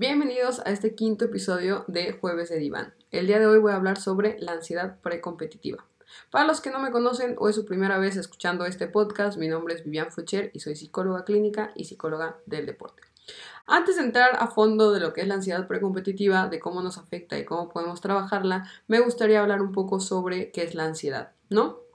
Bienvenidos a este quinto episodio de Jueves de Diván. El día de hoy voy a hablar sobre la ansiedad precompetitiva. Para los que no me conocen o es su primera vez escuchando este podcast, mi nombre es Vivian Fucher y soy psicóloga clínica y psicóloga del deporte. Antes de entrar a fondo de lo que es la ansiedad precompetitiva, de cómo nos afecta y cómo podemos trabajarla, me gustaría hablar un poco sobre qué es la ansiedad, ¿no?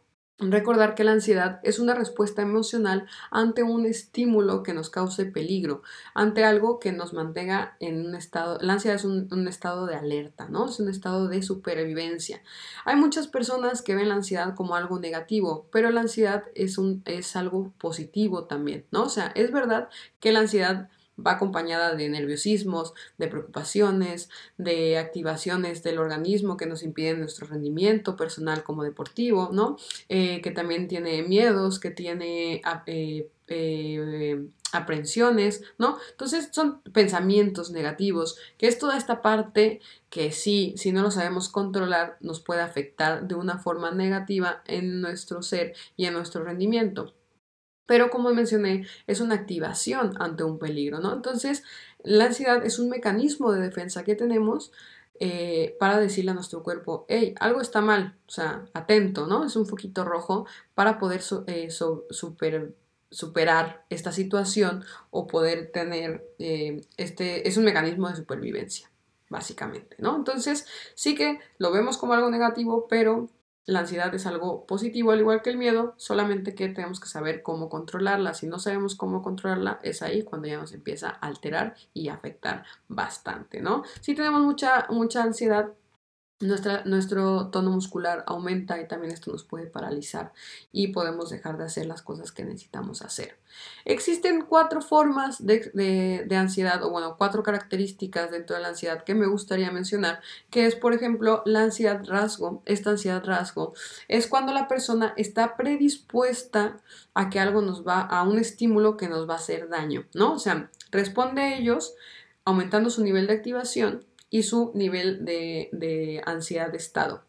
Recordar que la ansiedad es una respuesta emocional ante un estímulo que nos cause peligro, ante algo que nos mantenga en un estado, la ansiedad es un, estado de alerta, ¿no? Es un estado de supervivencia. Hay muchas personas que ven la ansiedad como algo negativo, pero la ansiedad es, un, es algo positivo también, ¿no? O sea, es verdad que la ansiedad va acompañada de nerviosismos, de preocupaciones, de activaciones del organismo que nos impiden nuestro rendimiento personal como deportivo, ¿no? Eh, que también tiene miedos, que tiene eh, eh, aprensiones, ¿no? Entonces son pensamientos negativos, que es toda esta parte que sí, si no lo sabemos controlar, nos puede afectar de una forma negativa en nuestro ser y en nuestro rendimiento. Pero como mencioné, es una activación ante un peligro, ¿no? Entonces, la ansiedad es un mecanismo de defensa que tenemos eh, para decirle a nuestro cuerpo, hey, algo está mal, o sea, atento, ¿no? Es un foquito rojo para poder eh, superar esta situación o poder tener, eh, este, es un mecanismo de supervivencia, básicamente, ¿no? Entonces, sí que lo vemos como algo negativo, pero la ansiedad es algo positivo al igual que el miedo, solamente que tenemos que saber cómo controlarla. Si no sabemos cómo controlarla, es ahí cuando ya nos empieza a alterar y afectar bastante, ¿no? Si tenemos mucha, mucha ansiedad, nuestro tono muscular aumenta y también esto nos puede paralizar y podemos dejar de hacer las cosas que necesitamos hacer. Existen cuatro formas de, ansiedad o bueno, cuatro características dentro de la ansiedad que me gustaría mencionar, que es por ejemplo la ansiedad rasgo. Esta ansiedad rasgo es cuando la persona está predispuesta a que algo nos va, a un estímulo que nos va a hacer daño, ¿no? O sea, responde a ellos aumentando su nivel de activación y su nivel de, ansiedad de estado.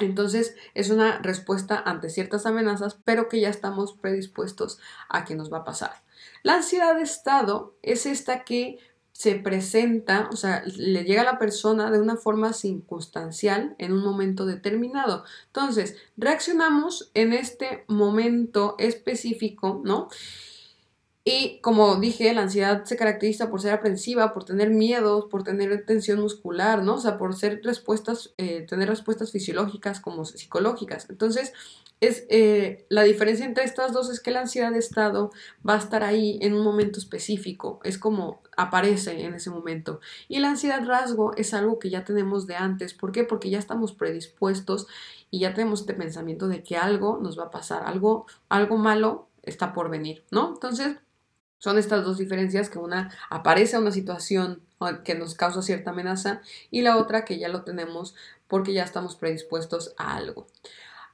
Entonces es una respuesta ante ciertas amenazas, pero que ya estamos predispuestos a que nos va a pasar. La ansiedad de estado es esta que se presenta, o sea, le llega a la persona de una forma circunstancial en un momento determinado. Entonces, reaccionamos en este momento específico, ¿no? Y como dije, la ansiedad se caracteriza por ser aprensiva, por tener miedos, por tener tensión muscular, ¿no? O sea, por ser respuestas, eh, tener respuestas fisiológicas como psicológicas. Entonces, es, eh, la diferencia entre estas dos es que la ansiedad de estado va a estar ahí en un momento específico, es como aparece en ese momento. Y la ansiedad rasgo es algo que ya tenemos de antes. ¿Por qué? Porque ya estamos predispuestos y ya tenemos este pensamiento de que algo nos va a pasar, algo, algo malo está por venir, ¿no? Entonces, son estas dos diferencias que una aparece a una situación que nos causa cierta amenaza y la otra que ya lo tenemos porque ya estamos predispuestos a algo.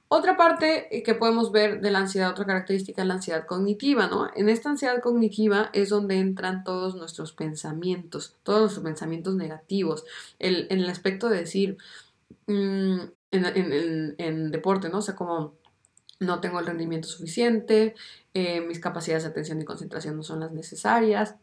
Otra parte eh, que podemos ver de la ansiedad, otra característica es la ansiedad cognitiva, ¿no? En esta ansiedad cognitiva es donde entran todos nuestros pensamientos, todos nuestros pensamientos negativos, el, en el aspecto de decir, mm, en, en, deporte, ¿no? O sea, como no tengo el rendimiento suficiente, eh, mis capacidades de atención y concentración no son las necesarias,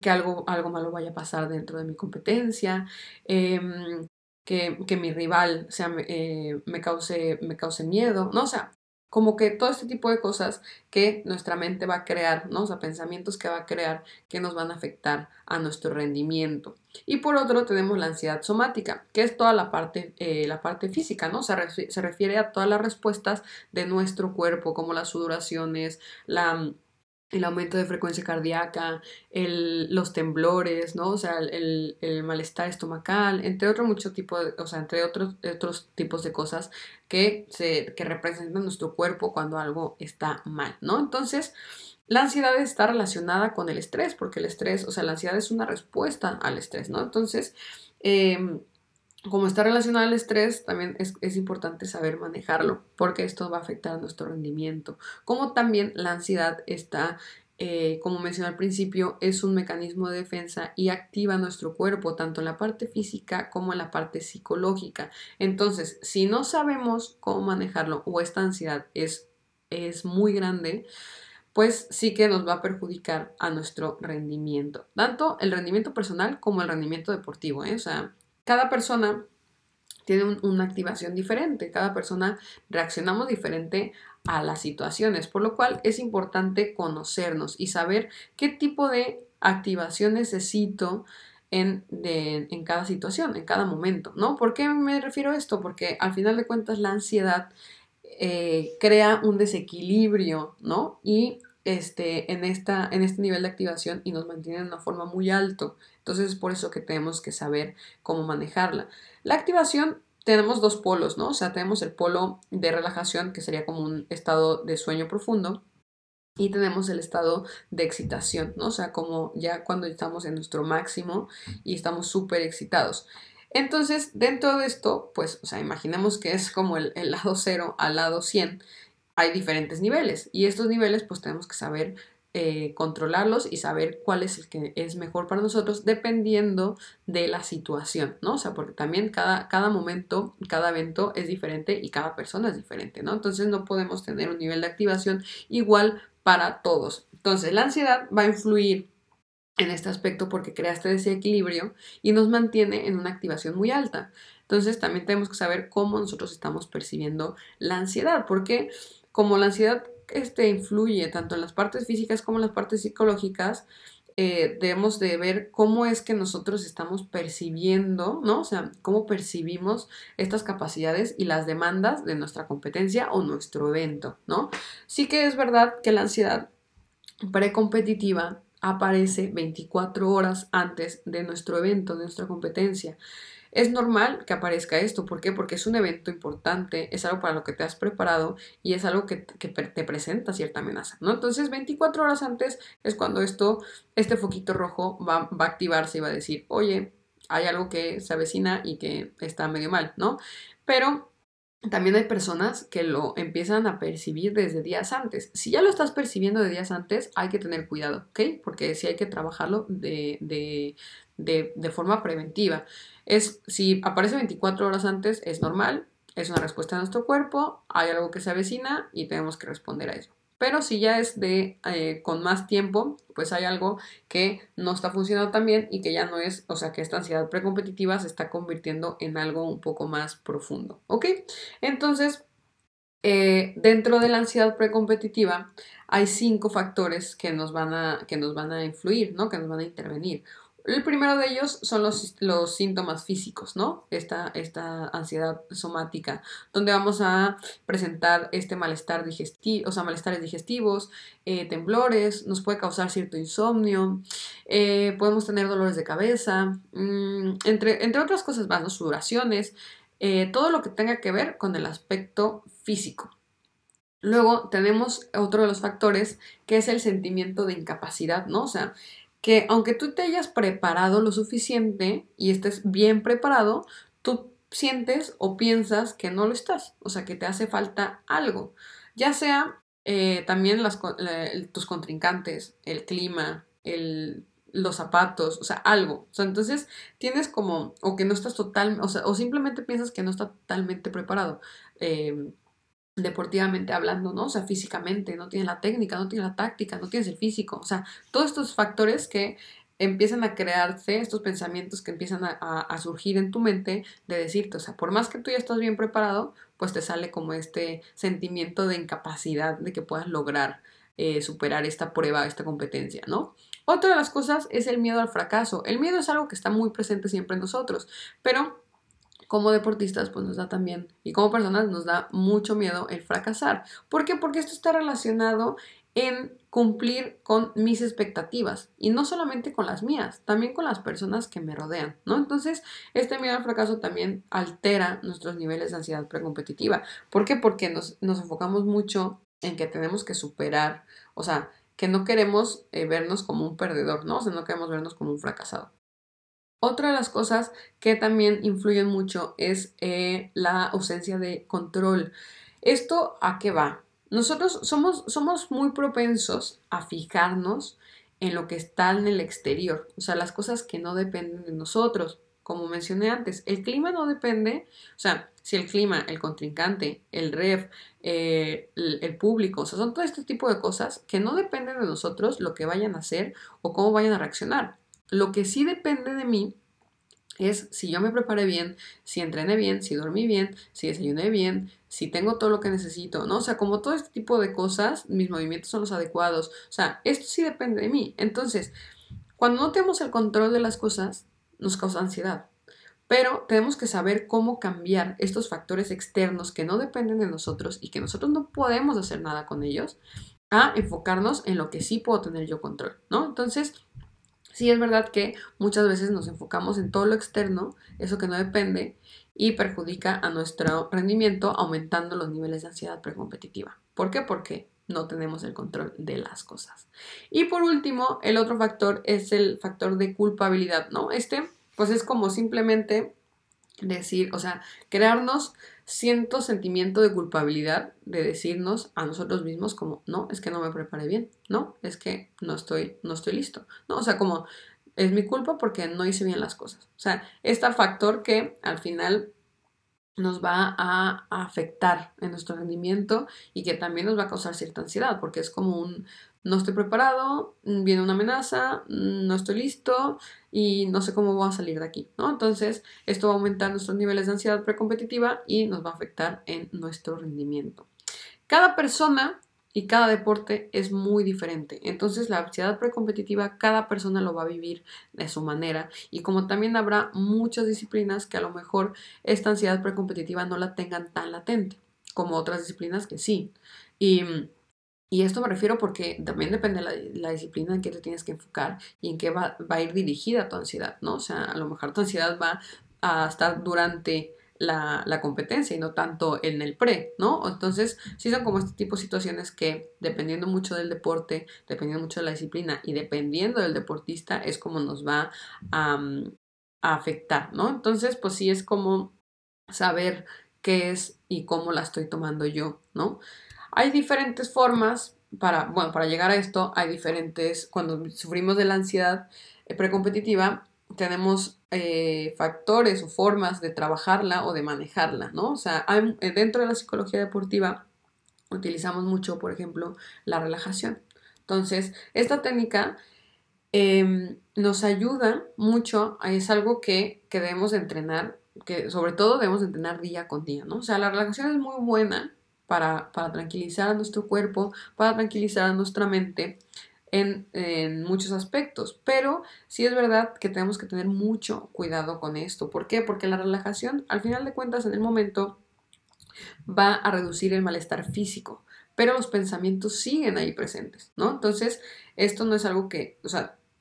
que algo, algo malo vaya a pasar dentro de mi competencia, em, que, que, mi rival sea, eh, me, cause, me cause miedo, ¿no? O sea, como que todo este tipo de cosas que nuestra mente va a crear, ¿no? O sea, pensamientos que va a crear que nos van a afectar a nuestro rendimiento. Y por otro tenemos la ansiedad somática, que es toda la parte, eh, la parte física, ¿no? Se, se refiere a todas las respuestas de nuestro cuerpo, como las sudoraciones, la el aumento de frecuencia cardíaca, el, los temblores, ¿no? O sea, el, el malestar estomacal, entre otro mucho tipo de, o sea, entre otros, otros tipos de cosas que, se, que representan nuestro cuerpo cuando algo está mal, ¿no? Entonces, la ansiedad está relacionada con el estrés, porque el estrés, o sea, la ansiedad es una respuesta al estrés, ¿no? Entonces, eh, como está relacionado al estrés, también es, importante saber manejarlo, porque esto va a afectar a nuestro rendimiento. Como también la ansiedad está, eh, como mencioné al principio, es un mecanismo de defensa y activa nuestro cuerpo, tanto en la parte física como en la parte psicológica. Entonces, si no sabemos cómo manejarlo o esta ansiedad es, es muy grande, pues sí que nos va a perjudicar a nuestro rendimiento, tanto el rendimiento personal como el rendimiento deportivo. ¿eh? O sea, cada persona tiene una activación diferente, cada persona reaccionamos diferente a las situaciones, por lo cual es importante conocernos y saber qué tipo de activación necesito en, en, cada situación, en cada momento, ¿no? ¿Por qué me refiero a esto? Porque al final de cuentas la ansiedad eh, crea un desequilibrio, ¿no? Y este, en, esta, en este nivel de activación y nos mantiene en una forma muy alto. Entonces es por eso que tenemos que saber cómo manejarla. La activación tenemos dos polos, ¿no? O sea, tenemos el polo de relajación, que sería como un estado de sueño profundo, y tenemos el estado de excitación, ¿no? O sea, como ya cuando estamos en nuestro máximo y estamos súper excitados. Entonces, dentro de esto, pues, o sea, imaginemos que es como el, el lado 0 al lado 100. Hay diferentes niveles y estos niveles, pues, tenemos que saber eh, controlarlos y saber cuál es el que es mejor para nosotros dependiendo de la situación, ¿no? O sea, porque también cada, cada momento, cada evento es diferente y cada persona es diferente, ¿no? Entonces no podemos tener un nivel de activación igual para todos. Entonces la ansiedad va a influir en este aspecto porque crea este desequilibrio y nos mantiene en una activación muy alta. Entonces también tenemos que saber cómo nosotros estamos percibiendo la ansiedad, porque como la ansiedad este, influye tanto en las partes físicas como en las partes psicológicas, eh, debemos de ver cómo es que nosotros estamos percibiendo, ¿no? O sea, cómo percibimos estas capacidades y las demandas de nuestra competencia o nuestro evento, ¿no? Sí que es verdad que la ansiedad precompetitiva aparece 24 horas antes de nuestro evento, de nuestra competencia. Es normal que aparezca esto, ¿por qué? Porque es un evento importante, es algo para lo que te has preparado y es algo que, te presenta cierta amenaza, ¿no? Entonces, 24 horas antes es cuando esto, este foquito rojo va, va a activarse y va a decir, oye, hay algo que se avecina y que está medio mal, ¿no? Pero también hay personas que lo empiezan a percibir desde días antes. Si ya lo estás percibiendo de días antes, hay que tener cuidado, ¿ok? Porque sí hay que trabajarlo de, de, de, forma preventiva. Es, si aparece 24 horas antes, es normal, es una respuesta de nuestro cuerpo, hay algo que se avecina y tenemos que responder a eso. Pero si ya es de eh, con más tiempo, pues hay algo que no está funcionando tan bien y que ya no es, o sea, que esta ansiedad precompetitiva se está convirtiendo en algo un poco más profundo. ¿Ok? Entonces, eh, dentro de la ansiedad precompetitiva hay cinco factores que nos van a, que nos van a influir, ¿no? Que nos van a intervenir. El primero de ellos son los, los síntomas físicos, ¿no? Esta, esta, ansiedad somática, donde vamos a presentar este malestar digestivo, o sea, malestares digestivos, eh, temblores, nos puede causar cierto insomnio, eh, podemos tener dolores de cabeza, mm, entre, entre otras cosas más, ¿no? Sudoraciones, eh, todo lo que tenga que ver con el aspecto físico. Luego tenemos otro de los factores que es el sentimiento de incapacidad, ¿no? O sea, que aunque tú te hayas preparado lo suficiente y estés bien preparado, tú sientes o piensas que no lo estás, o sea, que te hace falta algo, ya sea eh, también tus contrincantes, el clima, el, los zapatos, o sea, algo. O sea, entonces tienes como, o que no estás total, o sea, o simplemente piensas que no estás totalmente preparado. Eh, deportivamente hablando, ¿no? O sea, físicamente, no tienes la técnica, no tienes la táctica, no tienes el físico, o sea, todos estos factores que empiezan a crearse, estos pensamientos que empiezan a, surgir en tu mente de decirte, o sea, por más que tú ya estás bien preparado, pues te sale como este sentimiento de incapacidad de que puedas lograr eh, superar esta prueba, esta competencia, ¿no? Otra de las cosas es el miedo al fracaso. El miedo es algo que está muy presente siempre en nosotros, pero como deportistas pues nos da también y como personas nos da mucho miedo el fracasar. ¿Por qué? Porque esto está relacionado en cumplir con mis expectativas y no solamente con las mías, también con las personas que me rodean, ¿no? Entonces, este miedo al fracaso también altera nuestros niveles de ansiedad precompetitiva. ¿Por qué? Porque nos, enfocamos mucho en que tenemos que superar, o sea, que no queremos eh, vernos como un perdedor, ¿no? O sea, no queremos vernos como un fracasado. Otra de las cosas que también influyen mucho es eh, la ausencia de control. ¿Esto a qué va? Nosotros somos, somos muy propensos a fijarnos en lo que está en el exterior, o sea, las cosas que no dependen de nosotros. Como mencioné antes, el clima no depende, o sea, si el clima, el contrincante, el ref, eh, el, público, o sea, son todo este tipo de cosas que no dependen de nosotros lo que vayan a hacer o cómo vayan a reaccionar. Lo que sí depende de mí es si yo me preparé bien, si entrené bien, si dormí bien, si desayuné bien, si tengo todo lo que necesito, ¿no? O sea, como todo este tipo de cosas, mis movimientos son los adecuados. O sea, esto sí depende de mí. Entonces, cuando no tenemos el control de las cosas, nos causa ansiedad. Pero tenemos que saber cómo cambiar estos factores externos que no dependen de nosotros y que nosotros no podemos hacer nada con ellos, a enfocarnos en lo que sí puedo tener yo control, ¿no? Entonces, sí es verdad que muchas veces nos enfocamos en todo lo externo, eso que no depende, y perjudica a nuestro rendimiento aumentando los niveles de ansiedad precompetitiva. ¿Por qué? Porque no tenemos el control de las cosas. Y por último, el otro factor es el factor de culpabilidad, ¿no? Este, pues es como simplemente decir, o sea, crearnos cierto sentimiento de culpabilidad de decirnos a nosotros mismos como, no, es que no me preparé bien, no, es que no estoy, no estoy listo, no, o sea, como es mi culpa porque no hice bien las cosas. O sea, este factor que al final nos va a, afectar en nuestro rendimiento y que también nos va a causar cierta ansiedad, porque es como un no estoy preparado, mm, viene una amenaza, mm, no estoy listo y no sé cómo voy a salir de aquí, ¿no? Entonces, esto va a aumentar nuestros niveles de ansiedad precompetitiva y nos va a afectar en nuestro rendimiento. Cada persona y cada deporte es muy diferente. Entonces la ansiedad precompetitiva cada persona lo va a vivir de su manera y como también habrá muchas disciplinas que a lo mejor esta ansiedad precompetitiva no la tengan tan latente como otras disciplinas que sí. Y, y esto me refiero porque también depende de la, disciplina en que te tienes que enfocar y en qué va, a ir dirigida tu ansiedad, ¿no? O sea, a lo mejor tu ansiedad va a estar durante la, competencia y no tanto en el pre, ¿no? Entonces, sí son como este tipo de situaciones que, dependiendo mucho del deporte, dependiendo mucho de la disciplina y dependiendo del deportista, es como nos va a, a afectar, ¿no? Entonces, pues sí es como saber qué es y cómo la estoy tomando yo, ¿no? Hay diferentes formas para, bueno, para llegar a esto, hay diferentes, cuando sufrimos de la ansiedad precompetitiva, tenemos eh, factores o formas de trabajarla o de manejarla, ¿no? O sea, eh, dentro de la psicología deportiva utilizamos mucho, por ejemplo, la relajación. Entonces, esta técnica em, nos ayuda mucho, es algo que, que debemos entrenar, que sobre todo debemos entrenar día con día, ¿no? O sea, la relajación es muy buena para, para tranquilizar a nuestro cuerpo, para tranquilizar a nuestra mente, en, muchos aspectos, pero sí es verdad que tenemos que tener mucho cuidado con esto. ¿Por qué? Porque la relajación, al final de cuentas, en el momento va a reducir el malestar físico, pero los pensamientos siguen ahí presentes, ¿no? Entonces, esto no es algo que,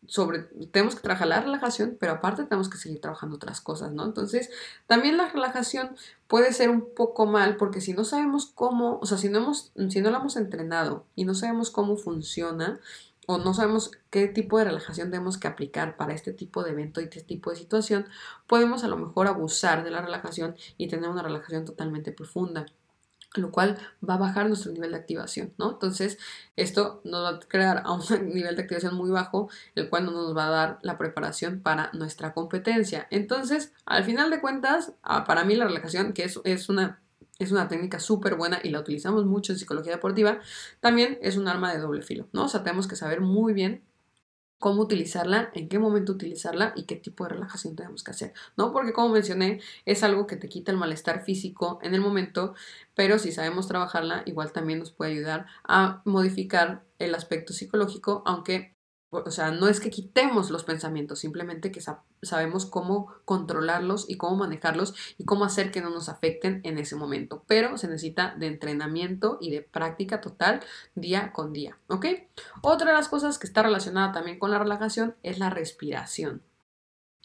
sobre, tenemos que trabajar la relajación, pero aparte tenemos que seguir trabajando otras cosas, ¿no? Entonces, también la relajación puede ser un poco mal porque si no sabemos cómo, o sea, si no hemos, si no la hemos entrenado y no sabemos cómo funciona, o no sabemos qué tipo de relajación tenemos que aplicar para este tipo de evento y este tipo de situación, podemos a lo mejor abusar de la relajación y tener una relajación totalmente profunda lo cual va a bajar nuestro nivel de activación, ¿no? Entonces, esto nos va a crear a un nivel de activación muy bajo, el cual no nos va a dar la preparación para nuestra competencia. Entonces, al final de cuentas, ah, para mí la relajación, que es, una es una técnica súper buena y la utilizamos mucho en psicología deportiva, también es un arma de doble filo, ¿no? O sea, tenemos que saber muy bien cómo utilizarla, en qué momento utilizarla y qué tipo de relajación tenemos que hacer, ¿no? Porque como mencioné, es algo que te quita el malestar físico en el momento, pero si sabemos trabajarla, igual también nos puede ayudar a modificar el aspecto psicológico, aunque o sea, no es que quitemos los pensamientos, simplemente que sabemos cómo controlarlos y cómo manejarlos y cómo hacer que no nos afecten en ese momento. Pero se necesita de entrenamiento y de práctica total día con día, ¿ok? Otra de las cosas que está relacionada también con la relajación es la respiración.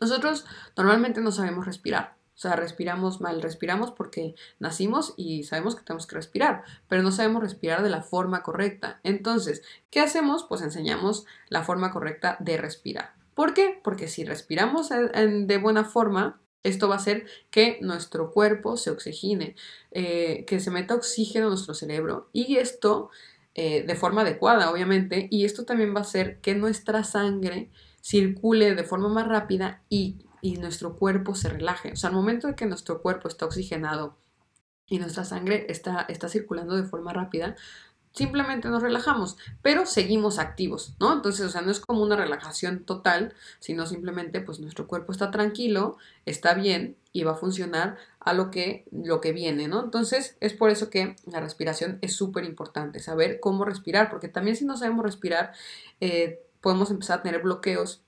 Nosotros normalmente no sabemos respirar. O sea, respiramos mal, respiramos porque nacimos y sabemos que tenemos que respirar, pero no sabemos respirar de la forma correcta. Entonces, ¿qué hacemos? Pues enseñamos la forma correcta de respirar. ¿Por qué? Porque si respiramos de buena forma, esto va a hacer que nuestro cuerpo se oxigene, eh, que se meta oxígeno a nuestro cerebro y esto eh, de forma adecuada, obviamente, y esto también va a hacer que nuestra sangre circule de forma más rápida y y nuestro cuerpo se relaje. O sea, al momento de que nuestro cuerpo está oxigenado y nuestra sangre está, está circulando de forma rápida, simplemente nos relajamos, pero seguimos activos, ¿no? Entonces, o sea, no es como una relajación total, sino simplemente pues nuestro cuerpo está tranquilo, está bien y va a funcionar a lo que, lo que viene, ¿no? Entonces, es por eso que la respiración es súper importante, saber cómo respirar, porque también si no sabemos respirar, eh, podemos empezar a tener bloqueos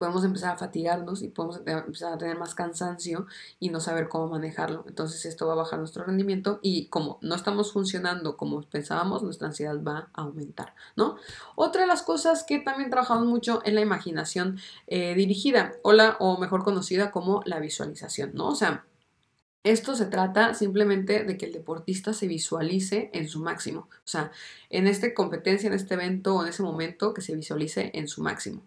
podemos empezar a fatigarnos y podemos empezar a tener más cansancio y no saber cómo manejarlo. Entonces esto va a bajar nuestro rendimiento y como no estamos funcionando como pensábamos, nuestra ansiedad va a aumentar, ¿no? Otra de las cosas que también trabajamos mucho es la imaginación eh, dirigida o, la, o mejor conocida como la visualización, ¿no? O sea, esto se trata simplemente de que el deportista se visualice en su máximo. O sea, en esta competencia, en este evento o en ese momento que se visualice en su máximo.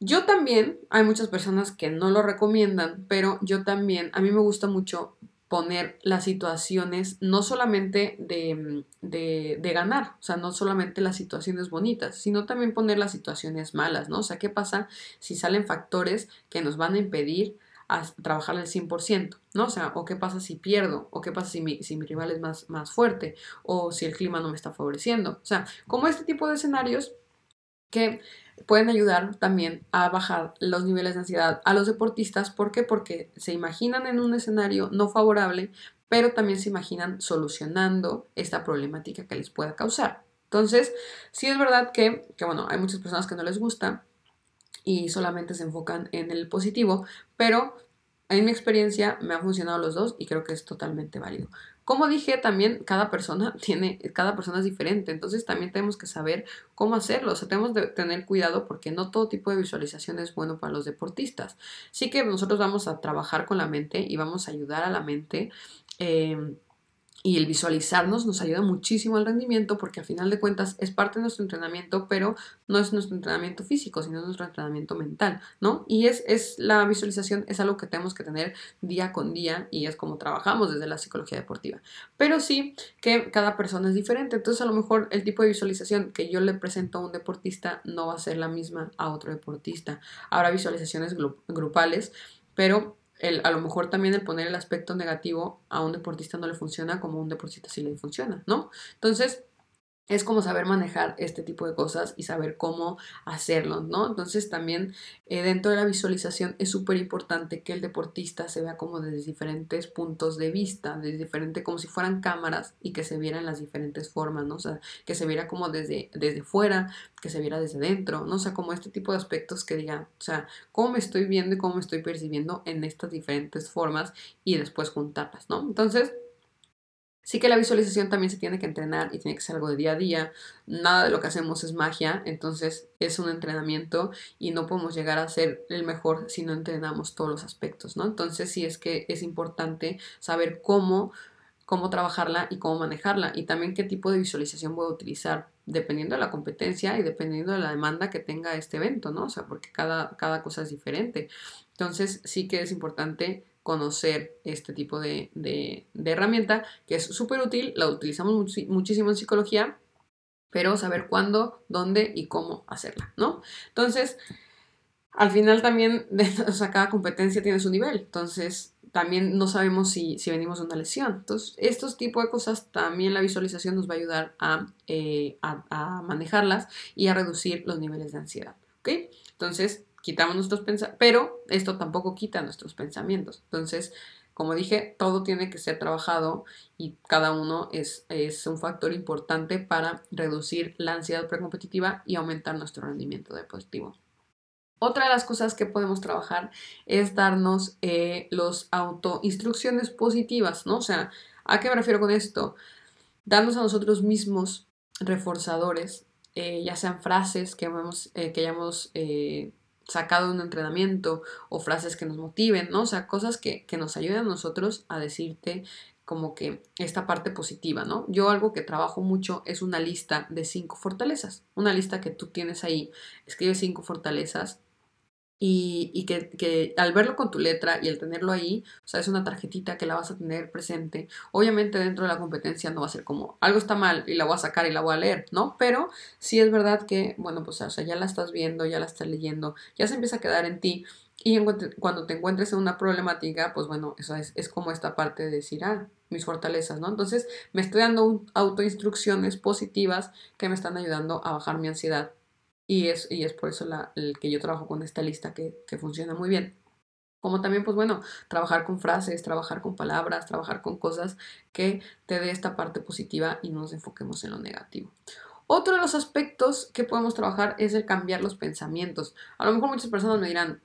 Yo también, hay muchas personas que no lo recomiendan, pero yo también, a mí me gusta mucho poner las situaciones, no solamente de, de, de, ganar, o sea, no solamente las situaciones bonitas, sino también poner las situaciones malas, ¿no? O sea, ¿qué pasa si salen factores que nos van a impedir a trabajar al 100%, ¿no? O sea, o qué pasa si pierdo, o qué pasa si mi, si mi rival es más, más fuerte, o si el clima no me está favoreciendo. O sea, como este tipo de escenarios que pueden ayudar también a bajar los niveles de ansiedad a los deportistas. ¿Por qué? Porque se imaginan en un escenario no favorable, pero también se imaginan solucionando esta problemática que les pueda causar. Entonces, sí es verdad que, que bueno, hay muchas personas que no les gusta y solamente se enfocan en el positivo, pero en mi experiencia me han funcionado los dos y creo que es totalmente válido. Como dije, también cada persona tiene, cada persona es diferente, entonces también tenemos que saber cómo hacerlo, o sea, tenemos que tener cuidado porque no todo tipo de visualización es bueno para los deportistas. Sí que nosotros vamos a trabajar con la mente y vamos a ayudar a la mente. Eh, y el visualizarnos nos ayuda muchísimo al rendimiento porque a final de cuentas es parte de nuestro entrenamiento, pero no es nuestro entrenamiento físico, sino nuestro entrenamiento mental, ¿no? Y es, es la visualización es algo que tenemos que tener día con día y es como trabajamos desde la psicología deportiva. Pero sí que cada persona es diferente, entonces a lo mejor el tipo de visualización que yo le presento a un deportista no va a ser la misma a otro deportista. Habrá visualizaciones grupales, pero a lo mejor también el poner el aspecto negativo a un deportista no le funciona como a un deportista sí le funciona, ¿no? Entonces, es como saber manejar este tipo de cosas y saber cómo hacerlo, ¿no? Entonces también eh, dentro de la visualización es súper importante que el deportista se vea como desde diferentes puntos de vista, desde diferente, como si fueran cámaras y que se vieran las diferentes formas, ¿no? O sea, que se viera como desde, desde fuera, que se viera desde dentro, ¿no? O sea, como este tipo de aspectos que digan, o sea, cómo me estoy viendo y cómo me estoy percibiendo en estas diferentes formas y después juntarlas, ¿no? Entonces, Sí que la visualización también se tiene que entrenar y tiene que ser algo de día a día. Nada de lo que hacemos es magia, entonces es un entrenamiento y no podemos llegar a ser el mejor si no entrenamos todos los aspectos, ¿no? Entonces sí es que es importante saber cómo, cómo trabajarla y cómo manejarla y también qué tipo de visualización voy a utilizar dependiendo de la competencia y dependiendo de la demanda que tenga este evento, ¿no? O sea, porque cada, cada cosa es diferente. Entonces sí que es importante conocer este tipo de, herramienta que es súper útil, la utilizamos muchísimo en psicología, pero saber cuándo, dónde y cómo hacerla, ¿no? Entonces, al final también, o sea, cada competencia tiene su nivel, entonces también no sabemos si, venimos de una lesión. Entonces, estos tipos de cosas también la visualización nos va a ayudar a, eh, a, a manejarlas y a reducir los niveles de ansiedad, ¿ok? Entonces, quitamos nuestros pensamientos, pero esto tampoco quita nuestros pensamientos. Entonces, como dije, todo tiene que ser trabajado y cada uno es, es un factor importante para reducir la ansiedad precompetitiva y aumentar nuestro rendimiento deportivo. Otra de las cosas que podemos trabajar es darnos eh, los autoinstrucciones positivas, ¿no? O sea, ¿a qué me refiero con esto? Darnos a nosotros mismos reforzadores, eh, ya sean frases que, hemos, eh, que hayamos sacado de un entrenamiento o frases que nos motiven, ¿no? O sea, cosas que, que nos ayuden a nosotros a decirte como que esta parte positiva, ¿no? Yo algo que trabajo mucho es una lista de cinco fortalezas, una lista que tú tienes ahí, escribe cinco fortalezas y, que, al verlo con tu letra y el tenerlo ahí, o sea, es una tarjetita que la vas a tener presente. Obviamente dentro de la competencia no va a ser como algo está mal y la voy a sacar y la voy a leer, ¿no? Pero sí es verdad que, bueno, pues ya la estás viendo, ya la estás leyendo, ya se empieza a quedar en ti Y cuando te encuentres en una problemática, pues bueno, eso es, es, como esta parte de decir, ah, mis fortalezas, ¿no? Entonces me estoy dando autoinstrucciones positivas que me están ayudando a bajar mi ansiedad. Y es, y es por eso el que yo trabajo con esta lista que, que funciona muy bien. Como también, pues bueno, trabajar con frases, trabajar con palabras, trabajar con cosas que te dé esta parte positiva y no nos enfoquemos en lo negativo. Otro de los aspectos que podemos trabajar es el cambiar los pensamientos. A lo mejor muchas personas me dirán,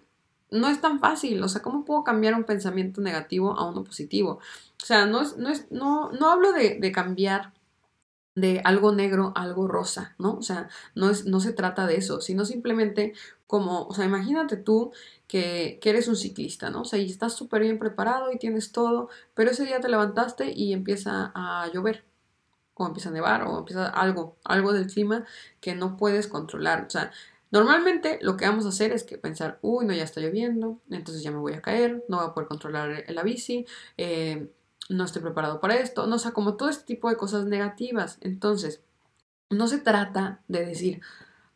no es tan fácil, o sea, ¿cómo puedo cambiar un pensamiento negativo a uno positivo? O sea, no, es, no, es, no, no hablo de cambiar de algo negro algo rosa, ¿no? O sea, no, es, no se trata de eso, sino simplemente como, o sea, imagínate tú que, que eres un ciclista, ¿no? O sea, y estás súper bien preparado y tienes todo, pero ese día te levantaste y empieza a llover, o empieza a nevar, o empieza algo, algo del clima que no puedes controlar, o sea, Normalmente lo que vamos a hacer es que pensar, uy, no, ya está lloviendo, entonces ya me voy a caer, no voy a poder controlar la bici, eh, no estoy preparado para esto, no, o sea, como todo este tipo de cosas negativas. Entonces, no se trata de decir,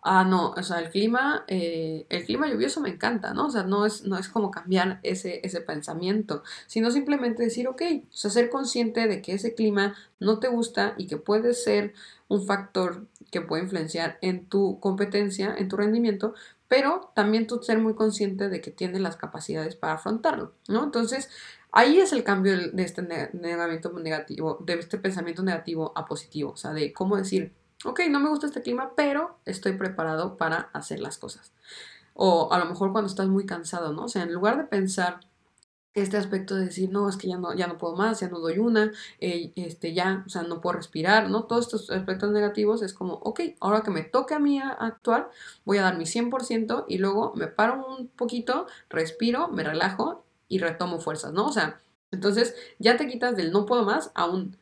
ah, no, o sea, el clima, eh, el clima lluvioso me encanta, ¿no? O sea, no es, no es como cambiar ese, ese pensamiento, sino simplemente decir, ok, o sea, ser consciente de que ese clima no te gusta y que puede ser un factor que puede influenciar en tu competencia, en tu rendimiento, pero también tú ser muy consciente de que tienes las capacidades para afrontarlo, ¿no? Entonces, ahí es el cambio de este negativo, de este pensamiento negativo a positivo, o sea, de cómo decir, ok, no me gusta este clima, pero estoy preparado para hacer las cosas. O a lo mejor cuando estás muy cansado, ¿no? O sea, en lugar de pensar este aspecto de decir, no, es que ya no, ya no puedo más, ya no doy una, eh, este, ya, o sea, no puedo respirar, ¿no? Todos estos aspectos negativos es como, ok, ahora que me toque a mí actuar, voy a dar mi 100% y luego me paro un poquito, respiro, me relajo y retomo fuerzas, ¿no? O sea, entonces ya te quitas del no puedo más a un,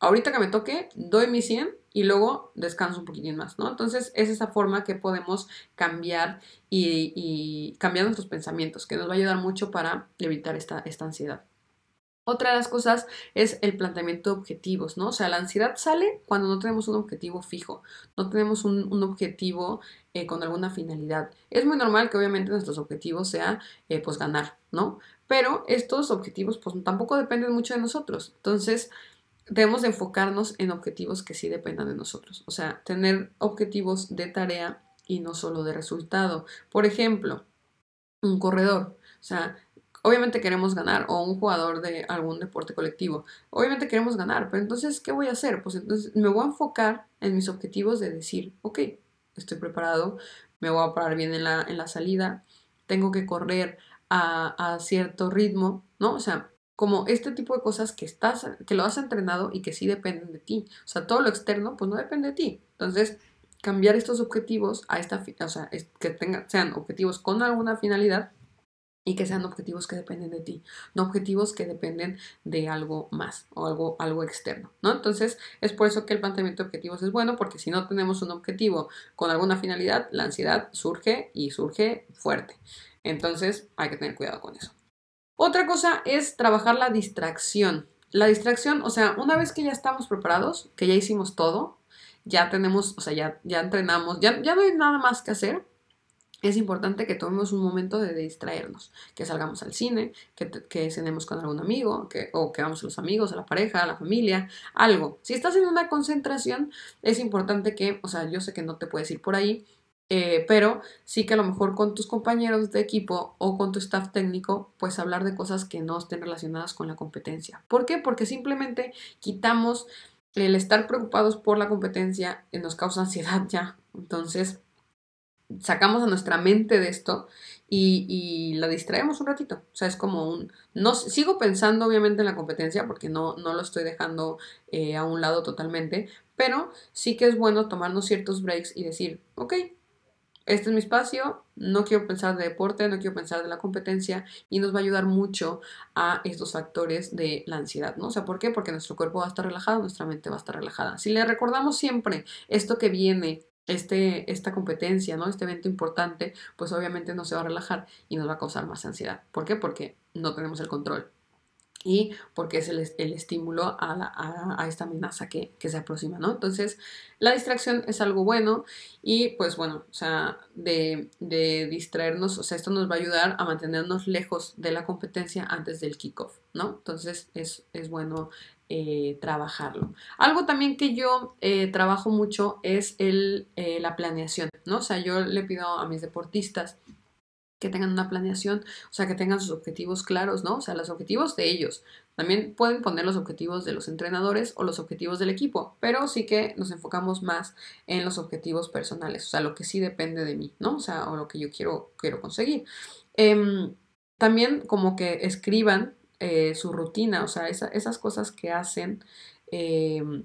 ahorita que me toque, doy mi 100 y luego descanso un poquitín más, ¿no? Entonces es esa forma que podemos cambiar y, cambiar nuestros pensamientos, que nos va a ayudar mucho para evitar esta, esta ansiedad. Otra de las cosas es el planteamiento de objetivos, ¿no? O sea, la ansiedad sale cuando no tenemos un objetivo fijo, no tenemos un, objetivo eh, con alguna finalidad. Es muy normal que obviamente nuestros objetivos sea eh, pues ganar, ¿no? Pero estos objetivos pues tampoco dependen mucho de nosotros. Entonces, debemos de enfocarnos en objetivos que sí dependan de nosotros. O sea, tener objetivos de tarea y no solo de resultado. Por ejemplo, un corredor. O sea, obviamente queremos ganar o un jugador de algún deporte colectivo. Obviamente queremos ganar, pero entonces, ¿qué voy a hacer? Pues entonces me voy a enfocar en mis objetivos de decir, ok, estoy preparado, me voy a parar bien en la, en la salida, tengo que correr a, cierto ritmo, ¿no? O sea, como este tipo de cosas que estás, que lo has entrenado y que sí dependen de ti. O sea, todo lo externo, pues no depende de ti. Entonces, cambiar estos objetivos a esta, o sea, que tengan, sean objetivos con alguna finalidad y que sean objetivos que dependen de ti, no objetivos que dependen de algo más o algo, algo externo, ¿no? Entonces, es por eso que el planteamiento de objetivos es bueno, porque si no tenemos un objetivo con alguna finalidad, la ansiedad surge y surge fuerte. Entonces, hay que tener cuidado con eso. Otra cosa es trabajar la distracción. La distracción, o sea, una vez que ya estamos preparados, que ya hicimos todo, ya tenemos, o sea, ya, ya entrenamos, ya, ya no hay nada más que hacer, es importante que tomemos un momento de distraernos, que salgamos al cine, que, cenemos con algún amigo, que, o que vamos a los amigos, a la pareja, a la familia, algo. Si estás en una concentración, es importante que, o sea, yo sé que no te puedes ir por ahí, eh, pero sí que a lo mejor con tus compañeros de equipo o con tu staff técnico, pues hablar de cosas que no estén relacionadas con la competencia. ¿Por qué? Porque simplemente quitamos el estar preocupados por la competencia, y nos causa ansiedad ya. Entonces, sacamos a nuestra mente de esto y, la distraemos un ratito. O sea, es como un... No, sigo pensando obviamente en la competencia porque no, no lo estoy dejando eh, a un lado totalmente, pero sí que es bueno tomarnos ciertos breaks y decir, ok, este es mi espacio, no quiero pensar de deporte, no quiero pensar de la competencia y nos va a ayudar mucho a estos factores de la ansiedad, ¿no? O sea, ¿por qué? Porque nuestro cuerpo va a estar relajado, nuestra mente va a estar relajada. Si le recordamos siempre esto que viene, este, esta competencia, ¿no? Este evento importante, pues obviamente no se va a relajar y nos va a causar más ansiedad. ¿Por qué? Porque no tenemos el control. Y porque es el, estímulo a, esta amenaza que, se aproxima, ¿no? Entonces, la distracción es algo bueno y pues bueno, o sea, de, distraernos, o sea, esto nos va a ayudar a mantenernos lejos de la competencia antes del kickoff, ¿no? Entonces, es, bueno eh, trabajarlo. Algo también que yo eh, trabajo mucho es el, eh, la planeación, ¿no? O sea, yo le pido a mis deportistas que tengan una planeación, o sea, que tengan sus objetivos claros, ¿no? O sea, los objetivos de ellos. También pueden poner los objetivos de los entrenadores o los objetivos del equipo, pero sí que nos enfocamos más en los objetivos personales, o sea, lo que sí depende de mí, ¿no? O sea, o lo que yo quiero, quiero conseguir. Em, también como que escriban eh, su rutina, o sea, esas cosas que hacen. Em,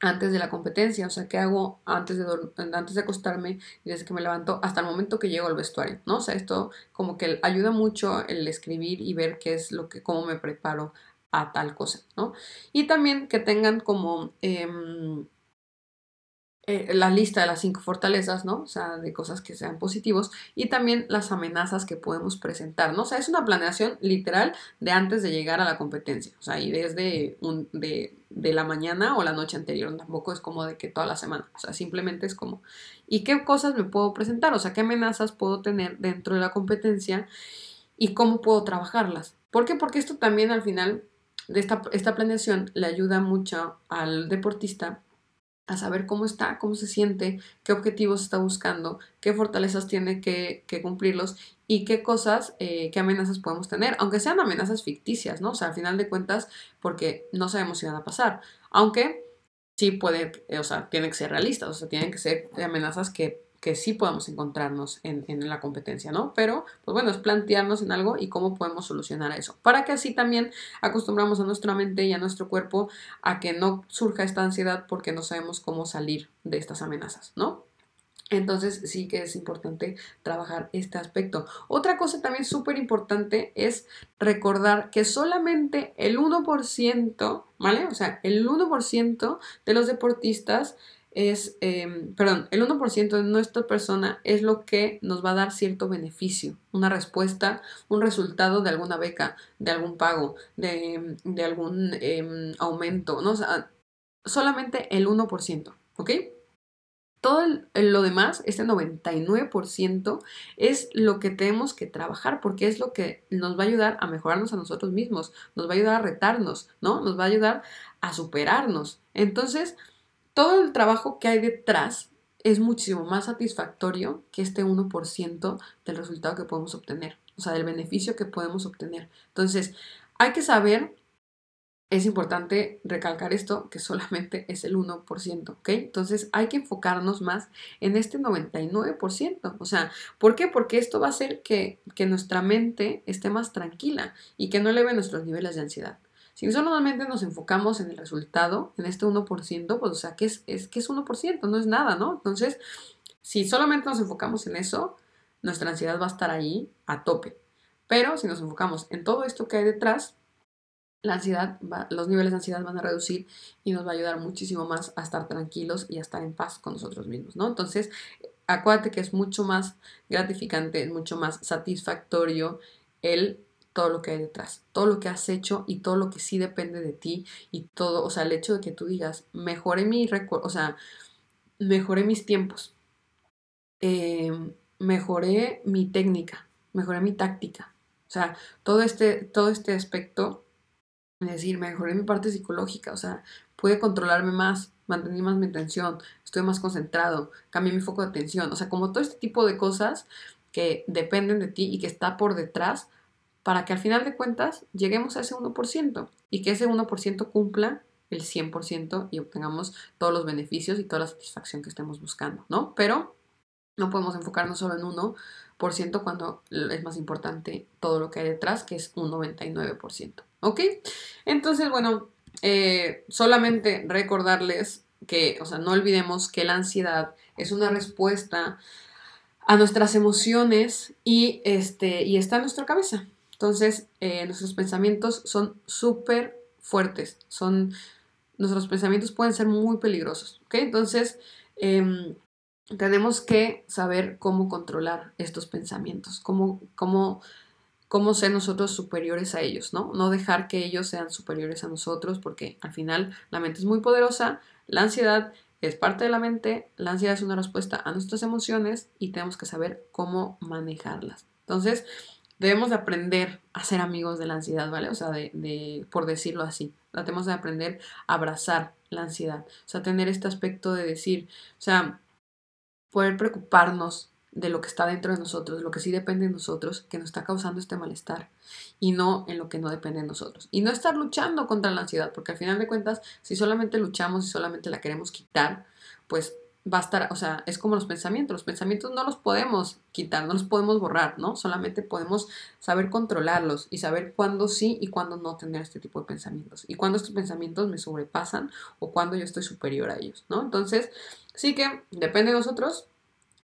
antes de la competencia, o sea, ¿qué hago antes de, antes de acostarme y desde que me levanto hasta el momento que llego al vestuario, ¿no? O sea, esto como que ayuda mucho el escribir y ver qué es lo que, cómo me preparo a tal cosa, ¿no? Y también que tengan como em, eh, la lista de las cinco fortalezas, ¿no? O sea, de cosas que sean positivos y también las amenazas que podemos presentar, ¿no? O sea, es una planeación literal de antes de llegar a la competencia, o sea, y desde un, de, de la mañana o la noche anterior, tampoco es como de que toda la semana, o sea, simplemente es como, ¿y qué cosas me puedo presentar? O sea, ¿qué amenazas puedo tener dentro de la competencia y cómo puedo trabajarlas? ¿Por qué? Porque esto también al final de esta, esta planeación le ayuda mucho al deportista a saber cómo está, cómo se siente, qué objetivos está buscando, qué fortalezas tiene que, cumplirlos y qué cosas, eh, qué amenazas podemos tener, aunque sean amenazas ficticias, ¿no? O sea, al final de cuentas, porque no sabemos si van a pasar, aunque sí puede, o sea, tienen que ser realistas, o sea, tienen que ser amenazas que que sí podemos encontrarnos en, la competencia, ¿no? Pero, pues bueno, es plantearnos en algo y cómo podemos solucionar eso. Para que así también acostumbramos a nuestra mente y a nuestro cuerpo a que no surja esta ansiedad porque no sabemos cómo salir de estas amenazas, ¿no? Entonces sí que es importante trabajar este aspecto. Otra cosa también súper importante es recordar que solamente el 1%, ¿vale? O sea, el 1% de los deportistas es, em, perdón, el 1% de nuestra persona es lo que nos va a dar cierto beneficio, una respuesta, un resultado de alguna beca, de algún pago, de, algún em, aumento, ¿no? Solamente el 1%, ¿ok? Todo lo demás, este 99%, es lo que tenemos que trabajar porque es lo que nos va a ayudar a mejorarnos a nosotros mismos, nos va a ayudar a retarnos, ¿no? Nos va a ayudar a superarnos. Entonces, todo el trabajo que hay detrás es muchísimo más satisfactorio que este 1% del resultado que podemos obtener, o sea, del beneficio que podemos obtener. Entonces, hay que saber, es importante recalcar esto, que solamente es el 1%, ¿ok? Entonces, hay que enfocarnos más en este 99%, o sea, ¿por qué? Porque esto va a hacer que, que nuestra mente esté más tranquila y que no eleve nuestros niveles de ansiedad. Si solamente nos enfocamos en el resultado, en este 1%, pues o sea, ¿qué es, es, que es 1%? No es nada, ¿no? Entonces, si solamente nos enfocamos en eso, nuestra ansiedad va a estar ahí a tope. Pero si nos enfocamos en todo esto que hay detrás, la ansiedad los niveles de ansiedad van a reducir y nos va a ayudar muchísimo más a estar tranquilos y a estar en paz con nosotros mismos, ¿no? Entonces, acuérdate que es mucho más gratificante, es mucho más satisfactorio el todo lo que hay detrás, todo lo que has hecho y todo lo que sí depende de ti y todo, o sea, el hecho de que tú digas, mejoré mi o sea, mejoré mis tiempos, em, mejoré mi técnica, mejoré mi táctica, o sea, todo este, todo este aspecto, es decir, mejoré mi parte psicológica, o sea, pude controlarme más, mantení más mi atención, estoy más concentrado, cambié mi foco de atención, o sea, como todo este tipo de cosas que dependen de ti y que está por detrás, para que al final de cuentas lleguemos a ese 1% y que ese 1% cumpla el 100% y obtengamos todos los beneficios y toda la satisfacción que estemos buscando, ¿no? Pero no podemos enfocarnos solo en 1% cuando es más importante todo lo que hay detrás, que es un 99%, ¿ok? Entonces, bueno, eh, solamente recordarles que, o sea, no olvidemos que la ansiedad es una respuesta a nuestras emociones y, este, y está en nuestra cabeza. Entonces, eh, nuestros pensamientos son súper fuertes, son, nuestros pensamientos pueden ser muy peligrosos. Entonces, em, tenemos que saber cómo controlar estos pensamientos, cómo, cómo cómo ser nosotros superiores a ellos, ¿no? No dejar que ellos sean superiores a nosotros porque al final la mente es muy poderosa, la ansiedad es parte de la mente, la ansiedad es una respuesta a nuestras emociones y tenemos que saber cómo manejarlas. Entonces, debemos de aprender a ser amigos de la ansiedad, ¿vale? O sea, de, por decirlo así, tratemos de aprender a abrazar la ansiedad, o sea, tener este aspecto de decir, o sea, poder preocuparnos de lo que está dentro de nosotros, lo que sí depende de nosotros, que nos está causando este malestar, y no en lo que no depende de nosotros. Y no estar luchando contra la ansiedad, porque al final de cuentas, si solamente luchamos y solamente la queremos quitar, pues va a estar, o sea, es como los pensamientos, los pensamientos no los podemos quitar, no los podemos borrar, ¿no? Solamente podemos saber controlarlos y saber cuándo sí y cuándo no tener este tipo de pensamientos. Y cuándo estos pensamientos me sobrepasan o cuándo yo estoy superior a ellos, ¿no? Entonces, sí que depende de nosotros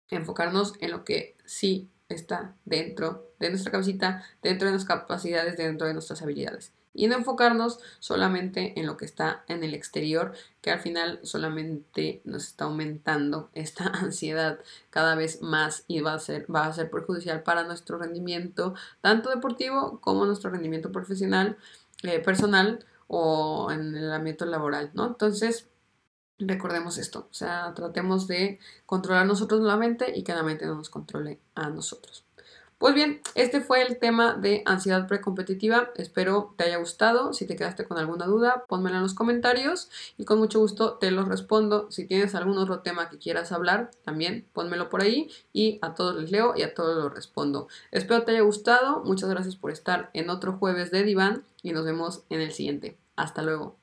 enfocarnos en lo que sí está dentro de nuestra cabecita, dentro de nuestras capacidades, dentro de nuestras habilidades. Y no enfocarnos solamente en lo que está en el exterior, que al final solamente nos está aumentando esta ansiedad cada vez más y va a ser, va a ser perjudicial para nuestro rendimiento, tanto deportivo como nuestro rendimiento profesional, eh, personal o en el ámbito laboral, ¿no? Entonces, recordemos esto, o sea, tratemos de controlar nosotros la mente y que la mente no nos controle a nosotros. Pues bien, este fue el tema de ansiedad precompetitiva. Espero te haya gustado. Si te quedaste con alguna duda, pónmela en los comentarios y con mucho gusto te los respondo. Si tienes algún otro tema que quieras hablar, también pónmelo por ahí y a todos les leo y a todos los respondo. Espero te haya gustado. Muchas gracias por estar en otro jueves de Diván y nos vemos en el siguiente. Hasta luego.